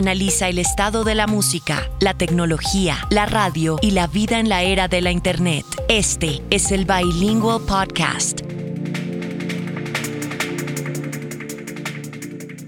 analiza el estado de la música, la tecnología, la radio y la vida en la era de la Internet. Este es el Bilingual Podcast.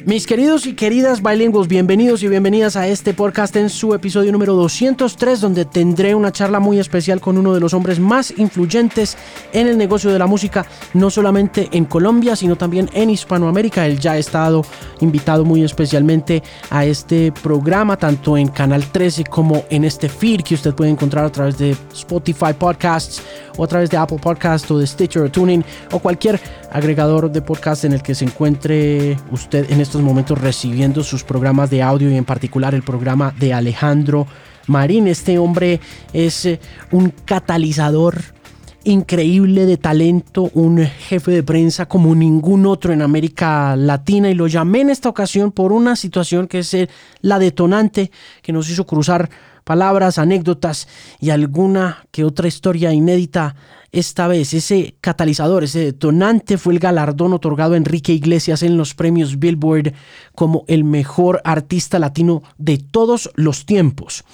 Mis queridos y queridas bilingües, bienvenidos y bienvenidas a este podcast en su episodio número 203, donde tendré una charla muy especial con uno de los hombres más influyentes en el negocio de la música, no solamente en Colombia, sino también en Hispanoamérica. Él ya ha estado invitado muy especialmente a este programa, tanto en Canal 13 como en este feed que usted puede encontrar a través de Spotify Podcasts o a través de Apple Podcasts o de Stitcher o Tuning o cualquier agregador de podcast en el que se encuentre usted en estos momentos recibiendo sus programas de audio y en particular el programa de Alejandro Marín. Este hombre es eh, un catalizador increíble de talento, un jefe de prensa como ningún otro en América Latina y lo llamé en esta ocasión por una situación que es eh, la detonante que nos hizo cruzar palabras, anécdotas y alguna que otra historia inédita. Esta vez ese catalizador, ese detonante fue el galardón otorgado a Enrique Iglesias en los premios Billboard como el mejor artista latino de todos los tiempos.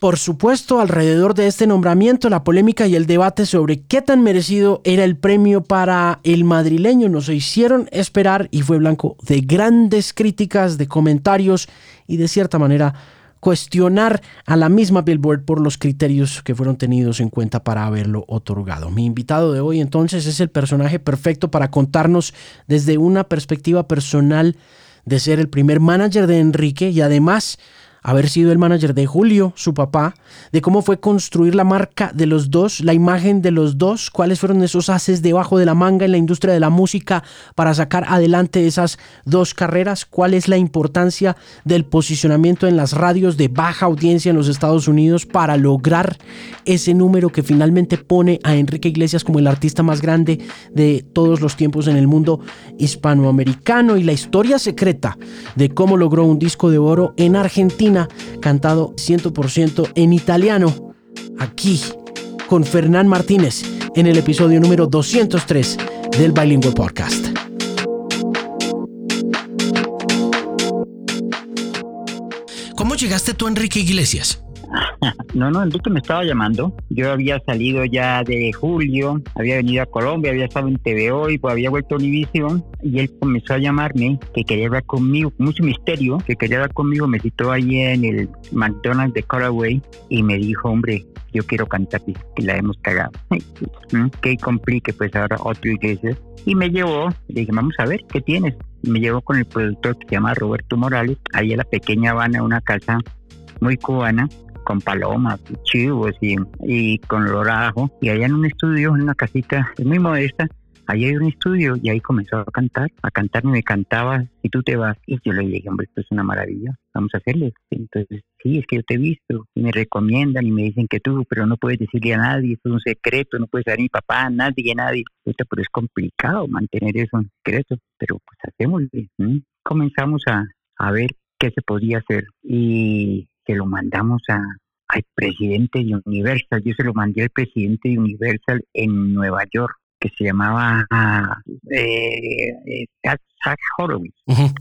Por supuesto, alrededor de este nombramiento, la polémica y el debate sobre qué tan merecido era el premio para el madrileño nos hicieron esperar y fue blanco de grandes críticas, de comentarios y de cierta manera cuestionar a la misma Billboard por los criterios que fueron tenidos en cuenta para haberlo otorgado. Mi invitado de hoy entonces es el personaje perfecto para contarnos desde una perspectiva personal de ser el primer manager de Enrique y además haber sido el manager de Julio, su papá, de cómo fue construir la marca de los dos, la imagen de los dos, cuáles fueron esos haces debajo de la manga en la industria de la música para sacar adelante esas dos carreras, cuál es la importancia del posicionamiento en las radios de baja audiencia en los Estados Unidos para lograr ese número que finalmente pone a Enrique Iglesias como el artista más grande de todos los tiempos en el mundo hispanoamericano y la historia secreta de cómo logró un disco de oro en Argentina cantado 100% en italiano, aquí con Fernán Martínez en el episodio número 203 del Bilingual Podcast. ¿Cómo llegaste tú, Enrique Iglesias? No, no, Enrique me estaba llamando. Yo había salido ya de julio, había venido a Colombia, había estado en TV Hoy, pues había vuelto a Univision y él comenzó a llamarme que quería hablar conmigo, mucho misterio, que quería hablar conmigo. Me citó ahí en el McDonald's de Caraway y me dijo, hombre, yo quiero cantar que la hemos cagado. Que complique, pues ahora otro iglesia. Y me llevó, le dije, vamos a ver, ¿qué tienes? me llevó con el productor que se llama Roberto Morales, ahí en la pequeña Habana, una casa muy cubana, con palomas, chivos y, y con lorajo. Y allá en un estudio, en una casita muy modesta, ahí hay un estudio y ahí comenzó a cantar, a cantar y me cantaba, y tú te vas. Y yo le dije, hombre, esto es una maravilla, vamos a hacerle. Entonces, sí, es que yo te he visto, y me recomiendan y me dicen que tú, pero no puedes decirle a nadie, esto es un secreto, no puedes dar a mi papá, a nadie, a nadie. Esto, pero es complicado mantener eso en secreto, pero pues hacémoslo. Comenzamos a, a ver qué se podía hacer y que lo mandamos a, al presidente de Universal. Yo se lo mandé al presidente de Universal en Nueva York, que se llamaba eh, eh Zach Horowitz.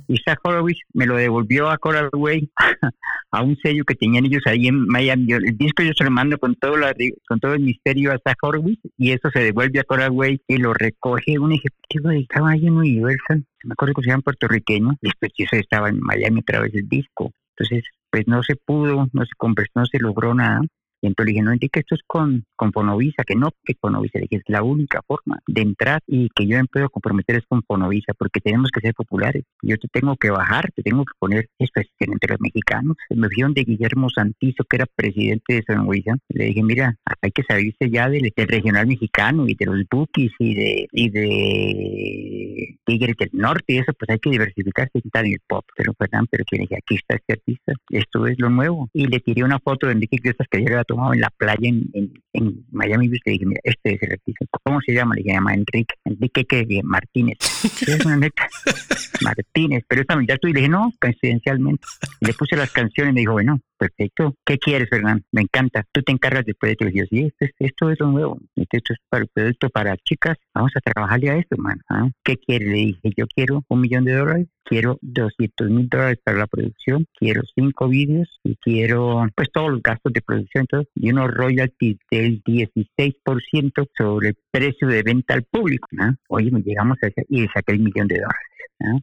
Y Zach Horowitz me lo devolvió a Coral Way, a un sello que tenían ellos ahí en Miami. El disco yo se lo mando con todo, la, con todo el misterio a Zach Horowitz y eso se devuelve a Coral Way y lo recoge un ejecutivo de estaba ahí en Universal. Me acuerdo que se llama puertorriqueño. Después yo estaba en Miami a través del disco. Entonces pues no se pudo, no se conversó, no se logró nada. Y entonces le dije, no, Enrique, esto es con, con Fonovisa, que no, que Fonovisa, le dije, es la única forma de entrar y que yo me puedo comprometer es con Fonovisa, porque tenemos que ser populares. Yo te tengo que bajar, te tengo que poner esto entre los mexicanos. Me fui de Guillermo Santizo, que era presidente de Fonovisa, le dije, mira, hay que salirse ya del, regional mexicano y de los bookies y de, y de Tigres del Norte y eso, pues hay que diversificarse y quitar el pop. Pero Fernán, pero que dije, aquí está este artista, esto es lo nuevo. Y le tiré una foto de Enrique Iglesias que yo había tomado en la playa en, en, Miami Beach. Le dije, mira, este es el artista. ¿Cómo se llama? Le dije, llama Enrique. Enrique que Martínez. es una neta. Martínez. Pero esta mitad tú y le dije, no, coincidencialmente. le puse las canciones y me dijo, bueno, perfecto. ¿Qué quieres, Fernán? Me encanta. Tú te encargas después de te sí, esto, esto es lo nuevo. Esto es para el producto para chicas. Vamos a trabajarle a esto, hermano. ¿ah? ¿Qué quieres? Le dije, yo quiero un millón de dólares, quiero 200 mil dólares para la producción, quiero cinco vídeos y quiero, pues, todos los gastos de producción entonces, y unos royalties del 16% sobre el precio de venta al público. ¿ah? Oye, me llegamos a ese, y le saqué el millón de dólares. ¿ah?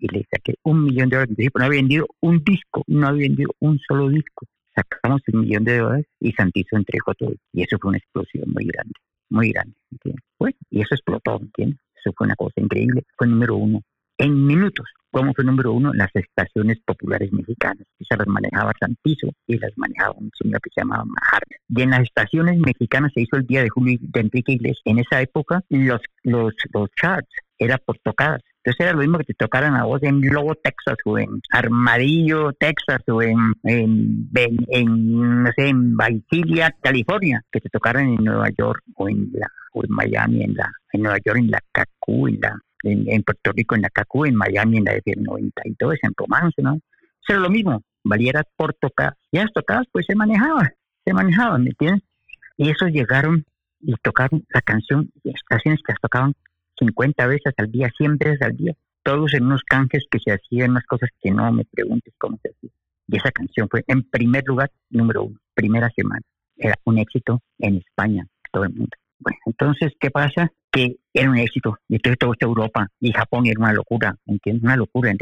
Y le saqué un millón de dólares. No había vendido un disco, no había vendido un solo disco. Sacamos un millón de dólares y Santizo entregó todo. Y eso fue una explosión muy grande, muy grande. Bueno, y eso explotó, ¿entiendes? Eso fue una cosa increíble. Fue número uno en minutos. Como fue número uno las estaciones populares mexicanas. Esas las manejaba Santizo y las manejaba un señor que se llamaba Majar. Y en las estaciones mexicanas se hizo el día de Julio de Enrique Iglesias. En esa época los, los, los charts era por tocadas. Entonces era lo mismo que te tocaran a vos en Lobo, Texas, o en Armadillo, Texas, o en, en, no sé, en Vigilia, California, que te tocaran en Nueva York o en, la, o en Miami, en, la, en Nueva York, en la CACU, en, la, en, Puerto Rico, en la CACU, en Miami, en la F92, en Romance, ¿no? Era lo mismo, valiera por tocar. Y las tocadas, pues se manejaba, se manejaban, ¿me entiendes? Y esos llegaron y tocaron la canción, estaciones que las tocaban 50 veces al día, 100 veces al día, todos en unos canjes que se hacían, unas cosas que no me preguntes cómo se hacían. Y esa canción fue, en primer lugar, número uno, primera semana. Era un éxito en España, todo el mundo. Bueno, entonces, ¿qué pasa? Que era un éxito. Y entonces toda esta Europa y Japón era una locura, ¿me entiendes? Una locura en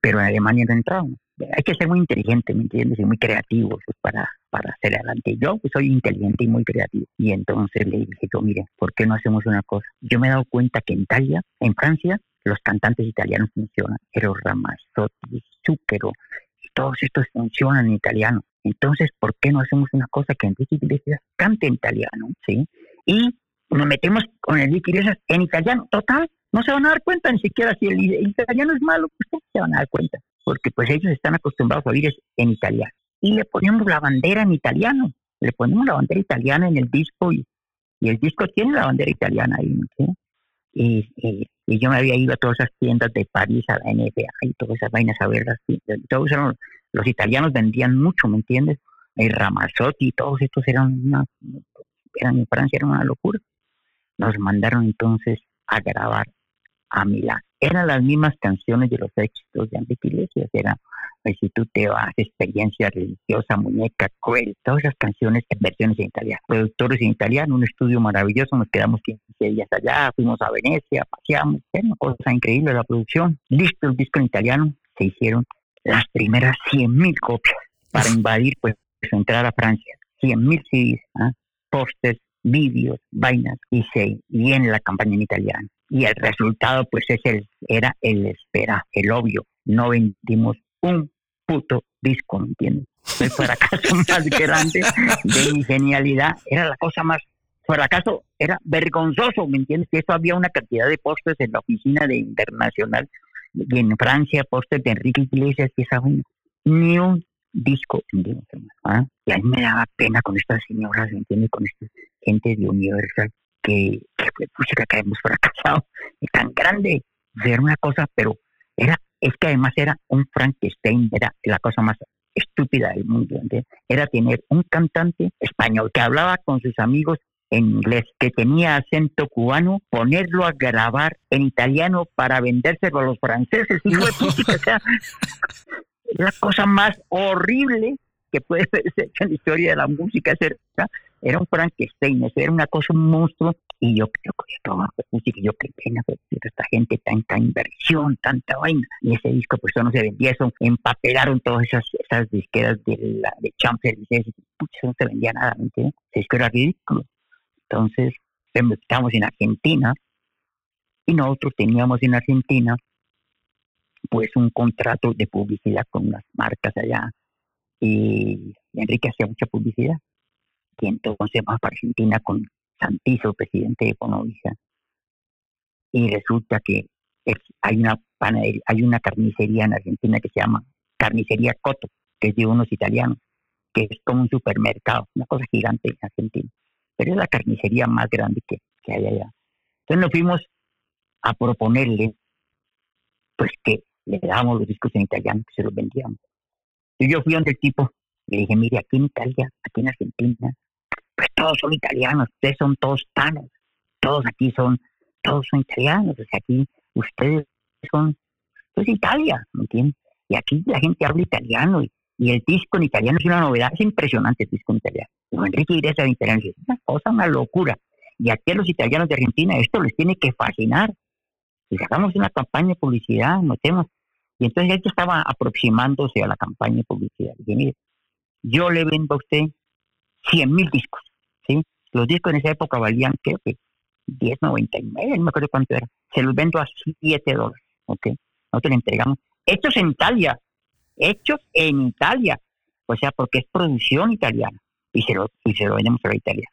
Pero en Alemania no entraban. Hay que ser muy inteligente, ¿me entiendes? Y muy creativo para, para hacer adelante. Yo pues, soy inteligente y muy creativo. Y entonces le dije yo, mire, ¿por qué no hacemos una cosa? Yo me he dado cuenta que en Italia, en Francia, los cantantes italianos funcionan. Pero Ramazzotti, Zucchero, todos estos funcionan en italiano. Entonces, ¿por qué no hacemos una cosa que Enrique Iglesias cante en italiano? ¿sí? Y nos metemos con Enrique Iglesias en italiano. Total, no se van a dar cuenta ni siquiera si el, italiano es malo, pues se van a dar cuenta. Porque pues ellos están acostumbrados a oír en italiano y le ponemos la bandera en italiano. Le ponemos la bandera italiana en el disco y, el disco tiene la bandera italiana ahí. Y, yo me había ido a todas esas tiendas de París, a la NBA y todas esas vainas a verlas. Todos los italianos vendían mucho, ¿me entiendes? El Ramazzotti y todos estos eran una, eran en Francia, era una locura. Nos mandaron entonces a grabar a Milán. Eran las mismas canciones de los éxitos de Enrique Iglesias, era pues, Si tú te vas, Experiencia Religiosa, Muñeca, Cruel, todas esas canciones en versiones en italiano. Productores en italiano, un estudio maravilloso, nos quedamos 15 días allá, fuimos a Venecia, paseamos, era una cosa increíble la producción. Listo el disco en italiano, se hicieron las primeras 100.000 copias para invadir, pues, entrar a Francia. 100.000 CDs, ¿ah? pósters, vídeos, vainas, y se viene la campaña en italiano y el resultado pues es el, era el espera, el obvio. No vendimos un puto disco, ¿me entiendes? El fracaso más grande de mi genialidad era la cosa más fracaso, era vergonzoso, ¿me entiendes? Que eso había una cantidad de postes en la oficina de Internacional y en Francia, postes de Enrique Iglesias y esa Ni un disco vendimos, ¿ah? Y a mí me daba pena con estas señoras, ¿me entiendes? Con esta gente de Universal que, que música que hemos fracasado tan grande, era una cosa, pero era, es que además era un Frankenstein, era la cosa más estúpida del mundo, era tener un cantante español que hablaba con sus amigos en inglés, que tenía acento cubano, ponerlo a grabar en italiano para vendérselo a los franceses, y fue o sea, la cosa más horrible que puede ser en la historia de la música, era un Frankenstein, era una cosa, un monstruo, y yo creo que todo, que yo qué pena, esta gente, tanta inversión, tanta vaina, y ese disco pues eso no se vendía, eso empapelaron todas esas, esas disqueras de, la, de Champs-Élysées, no se vendía nada, ¿me entiendes? Ese disco era ridículo. Entonces, estamos en Argentina, y nosotros teníamos en Argentina pues un contrato de publicidad con unas marcas allá y Enrique hacía mucha publicidad y entonces vamos para Argentina con Santizo, presidente de Bonovisa y resulta que hay una hay una carnicería en Argentina que se llama Carnicería Coto, que es de unos italianos, que es como un supermercado, una cosa gigante en Argentina, pero es la carnicería más grande que, que hay allá. Entonces nos fuimos a proponerle pues que le dábamos los discos en italiano, que se los vendíamos. Y yo fui donde el tipo, le dije, mire, aquí en Italia, aquí en Argentina, pues todos son italianos, ustedes son todos tanos, todos aquí son, todos son italianos, o sea, aquí ustedes son, pues Italia, ¿me entiendes? Y aquí la gente habla italiano y, el disco en italiano es una novedad, es impresionante el disco en italiano. Enrique Iglesias en italiano es una cosa, una locura. Y aquí a los italianos de Argentina esto les tiene que fascinar. Y sacamos una campaña de publicidad, notemos. Y entonces él estaba aproximándose a la campaña de publicidad. Dije, mire, yo le vendo a usted 100 mil discos, ¿sí? Los discos en esa época valían, creo que 10.99, no me acuerdo cuánto era. Se los vendo a 7 dólares, ¿ok? Nosotros le entregamos. Hechos en Italia, hechos en Italia. O sea, porque es producción italiana. Y se lo, y se lo vendemos a la Italia.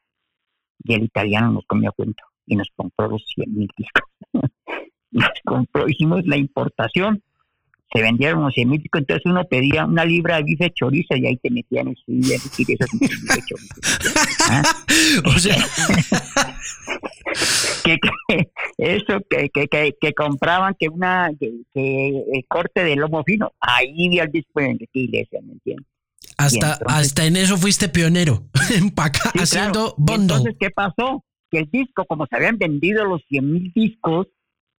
Y el italiano nos comió cuento y nos compró los 100 mil discos. nos compró, hicimos la importación, se vendieron los 100 mil entonces uno pedía una libra de bife chorizo y ahí te metían el bife chorizo. ¿Ah? o sea... que, eso, que, que, que, compraban que una que, el corte de lomo fino, ahí había el disco en iglesia, ¿me entiendes? Hasta, hasta en eso fuiste pionero, haciendo Entonces, ¿qué pasó? Que el disco, como se habían vendido los 100 mil discos,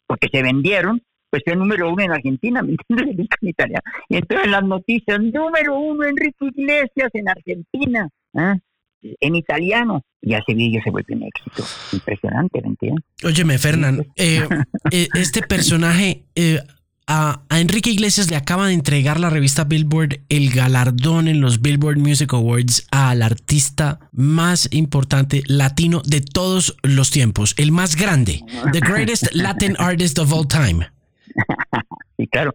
porque se vendieron, pues fue número uno en Argentina, ¿me entiendes? en Italia. Y entonces las noticias, número uno Enrique Iglesias en Argentina, ¿ah? en italiano. Y ese vídeo se vuelve un éxito impresionante, ¿me entiendes? Óyeme, Fernán, eh, eh, este personaje... Eh, a, Enrique Iglesias le acaba de entregar la revista Billboard el galardón en los Billboard Music Awards al artista más importante latino de todos los tiempos, el más grande, the greatest Latin artist of all time. Sí, claro.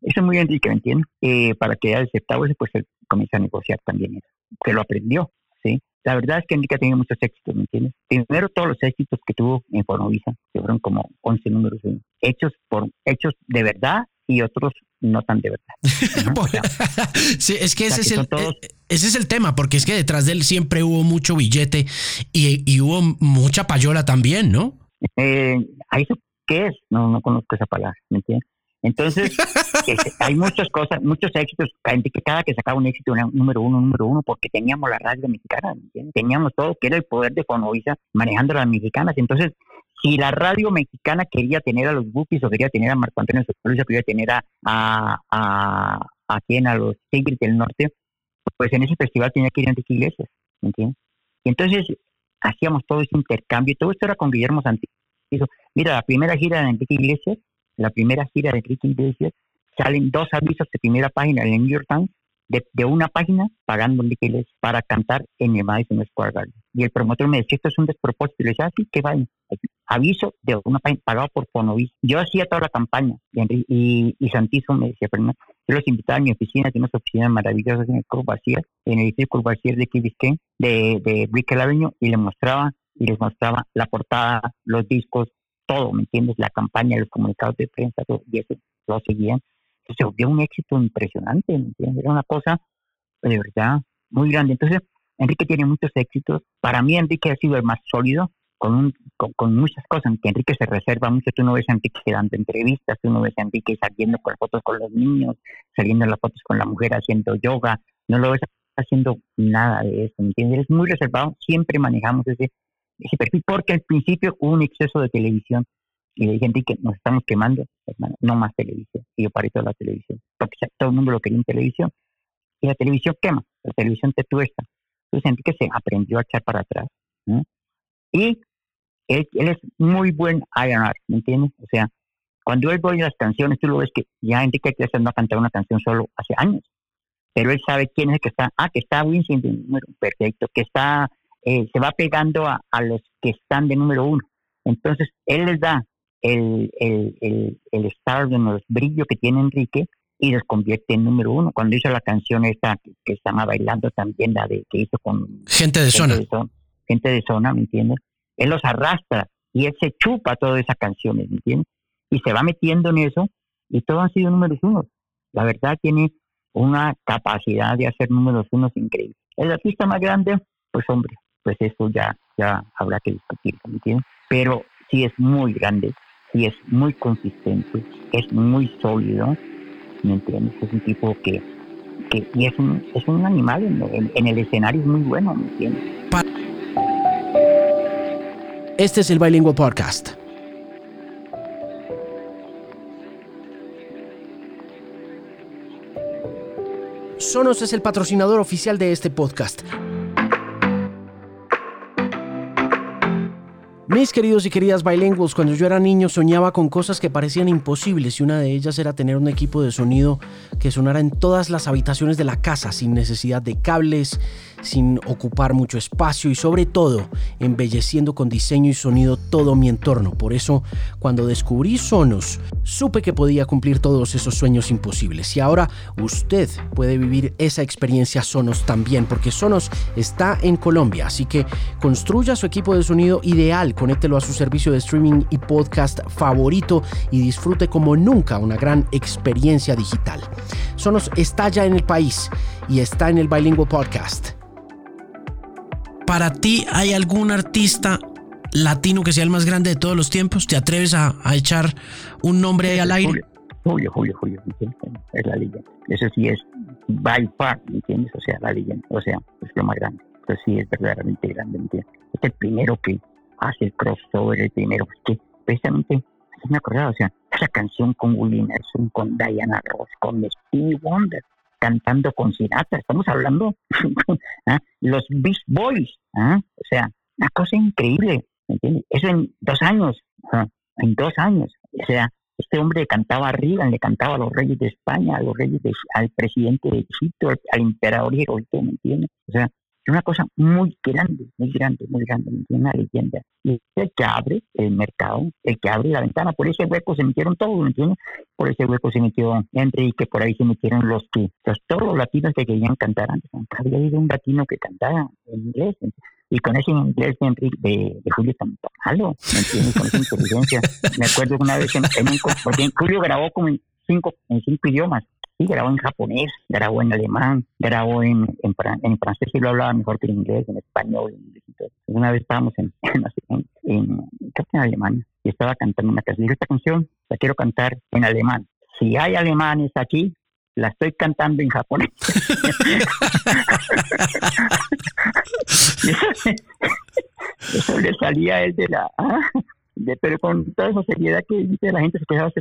Eso es muy Enrique, ¿me entiendes? Eh, para que haya aceptado eso, pues él comienza a negociar también eso, que lo aprendió, ¿sí? La verdad es que Enrique ha tenido muchos éxitos, ¿me entiendes? Primero todos los éxitos que tuvo en Fonovisa, que fueron como 11 números hechos por hechos de verdad y otros no tan de verdad. sí, es que ese, es el, eh, ese es el tema, porque es que detrás de él siempre hubo mucho billete y, hubo mucha payola también, ¿no? Eh, ¿Eso qué es? No, no conozco esa palabra, ¿me entiendes? Entonces, este, hay muchas cosas, muchos éxitos, que cada que sacaba un éxito era número uno, número uno, porque teníamos la radio mexicana, teníamos todo, que era el poder de Fonovisa manejando a las mexicanas. Entonces, si la radio mexicana quería tener a los Bupis o quería tener a Marco Antonio Solís quería tener a, a, a, a, a los Tigres del Norte, pues en ese festival tenía que ir Enrique Iglesias, ¿me entiendes? Y entonces hacíamos todo ese intercambio, todo esto era con Guillermo Mira, la primera gira de Enrique Iglesias la primera gira de Enrique Iglesias, salen dos avisos de primera página en el New York Times de, una página pagando Enrique Iglesias para cantar en el Madison Square Garden. Y el promotor me decía, esto es un despropósito. Y le decía, así ah, que vayan. Aviso de una página pagado por Fonovis. Yo hacía toda la campaña y, y, Santizo me decía, pero yo los invitaba a mi oficina, tiene unas oficinas maravillosas en el Courvoisier, en el edificio Courvoisier de Key de, de Brickell Avenue, y le mostraba y les mostraba la portada, los discos, todo, ¿me entiendes? La campaña, los comunicados de prensa, todo, y eso lo seguían. Entonces se un éxito impresionante, ¿me entiendes? Era una cosa de verdad muy grande. Entonces, Enrique tiene muchos éxitos. Para mí, Enrique ha sido el más sólido, con, un, con, muchas cosas, que Enrique se reserva mucho. Tú no ves a Enrique dando entrevistas, tú no ves a Enrique saliendo con fotos con los niños, saliendo en las fotos con la mujer haciendo yoga, no lo ves haciendo nada de eso, ¿me entiendes? Es muy reservado, siempre manejamos ese perfil, porque al principio hubo un exceso de televisión y le dije, Enrique, nos estamos quemando, hermano, no más televisión. Y yo paré toda la televisión, porque todo el mundo lo quería en televisión. Y la televisión quema, la televisión te tuesta. Entonces Enrique se aprendió a echar para atrás. Y él, es muy buen A&R, ¿me entiendes? O sea, cuando él oye las canciones, tú lo ves que ya Enrique Iglesias no ha cantado una canción solo hace años, pero él sabe quién es el que está, ah, que está número perfecto, que está, eh, se va pegando a, los que están de número uno. Entonces, él les da el, el, el, el star de los brillos que tiene Enrique y los convierte en número uno. Cuando hizo la canción esta que, estaba bailando también, la de que hizo con gente de zona. gente de zona, ¿me entiendes? Él los arrastra y él se chupa todas esas canciones, ¿me entiendes? Y se va metiendo en eso y todos han sido números uno. La verdad tiene una capacidad de hacer números unos increíble. El artista más grande, pues hombre, pues eso ya, ya habrá que discutirlo, ¿me entiendes? Pero sí es muy grande, sí es muy consistente, es muy sólido, ¿me entiendes? Es un tipo que, que y es un, es un animal en, en el escenario es muy bueno, ¿me entiendes? Este es el Bilingual Podcast. Sonos es el patrocinador oficial de este podcast. Mis queridos y queridas bilingües, cuando yo era niño soñaba con cosas que parecían imposibles y una de ellas era tener un equipo de sonido que sonara en todas las habitaciones de la casa sin necesidad de cables, sin ocupar mucho espacio y sobre todo embelleciendo con diseño y sonido todo mi entorno. Por eso, cuando descubrí Sonos, supe que podía cumplir todos esos sueños imposibles. Y ahora usted puede vivir esa experiencia Sonos también, porque Sonos está en Colombia. Así que construya su equipo de sonido ideal, conéctelo a su servicio de streaming y podcast favorito y disfrute como nunca una gran experiencia digital. Sonos está ya en el país y está en el Bilingual Podcast para ti hay algún artista latino que sea el más grande de todos los tiempos? ¿Te atreves a, echar un nombre ahí al aire? Julio, Julio, Julio, es la leyenda. Eso sí es by far, ¿me entiendes? O sea, la leyenda, o sea, es lo más grande. Eso sí es verdaderamente grande, ¿me entiendes? Es el primero que hace el crossover, el primero que precisamente, me acordaba, o sea, esa canción con Willie Nelson, con Diana Ross, con Stevie Wonder, cantando con Sinatra, estamos hablando ¿ah? los Beast Boys, ¿ah? o sea, una cosa increíble, ¿entiendes? Eso en dos años, ¿ah? en dos años, o sea, este hombre cantaba arriba, le cantaba a los reyes de España, a los reyes de, al presidente de Egipto, al emperador Heroito, ¿me entiendes? O sea, es una cosa muy grande, muy grande, muy grande, una leyenda. Y es el que abre el mercado, el que abre la ventana. Por ese hueco se metieron todos, ¿me entiendes? Por ese hueco se metió Enrique, por ahí se metieron los que, los, todos los latinos que querían cantar antes. Había habido un latino que cantaba en inglés. Y con ese inglés de, de, Julio tan malo, ¿me entiendes? Con esa inteligencia. Me acuerdo una vez en, un... Porque Julio grabó como en cinco, en cinco idiomas Sí, grabó en japonés, grabó en alemán, grabó en, en, en francés y lo hablaba mejor que en inglés, en español. Una vez estábamos en, en, en, en Alemania y estaba cantando una canción. esta canción la quiero cantar en alemán. Si hay alemanes aquí, la estoy cantando en japonés. eso, le salía a él de la... Ah, pero con toda esa seriedad que la gente se quedaba y,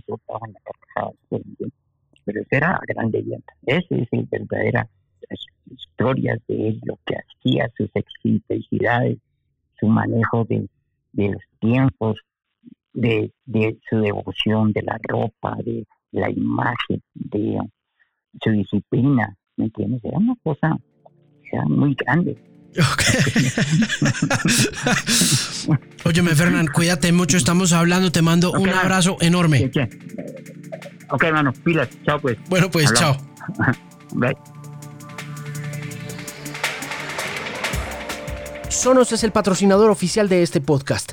se soltaba en la carcajada pero esa era gran. Esa es la verdadera historia de lo que hacía, sus excentricidades, su manejo de, los tiempos, de, su devoción, de la ropa, de la imagen, de su disciplina, ¿me entiendes? Era una cosa, muy grande. Óyeme, Fernán, cuídate mucho, estamos hablando, te mando un abrazo enorme. Ok, hermano, pilas. Chao, pues. Bueno, pues, chao. Bye. Sonos es el patrocinador oficial de este podcast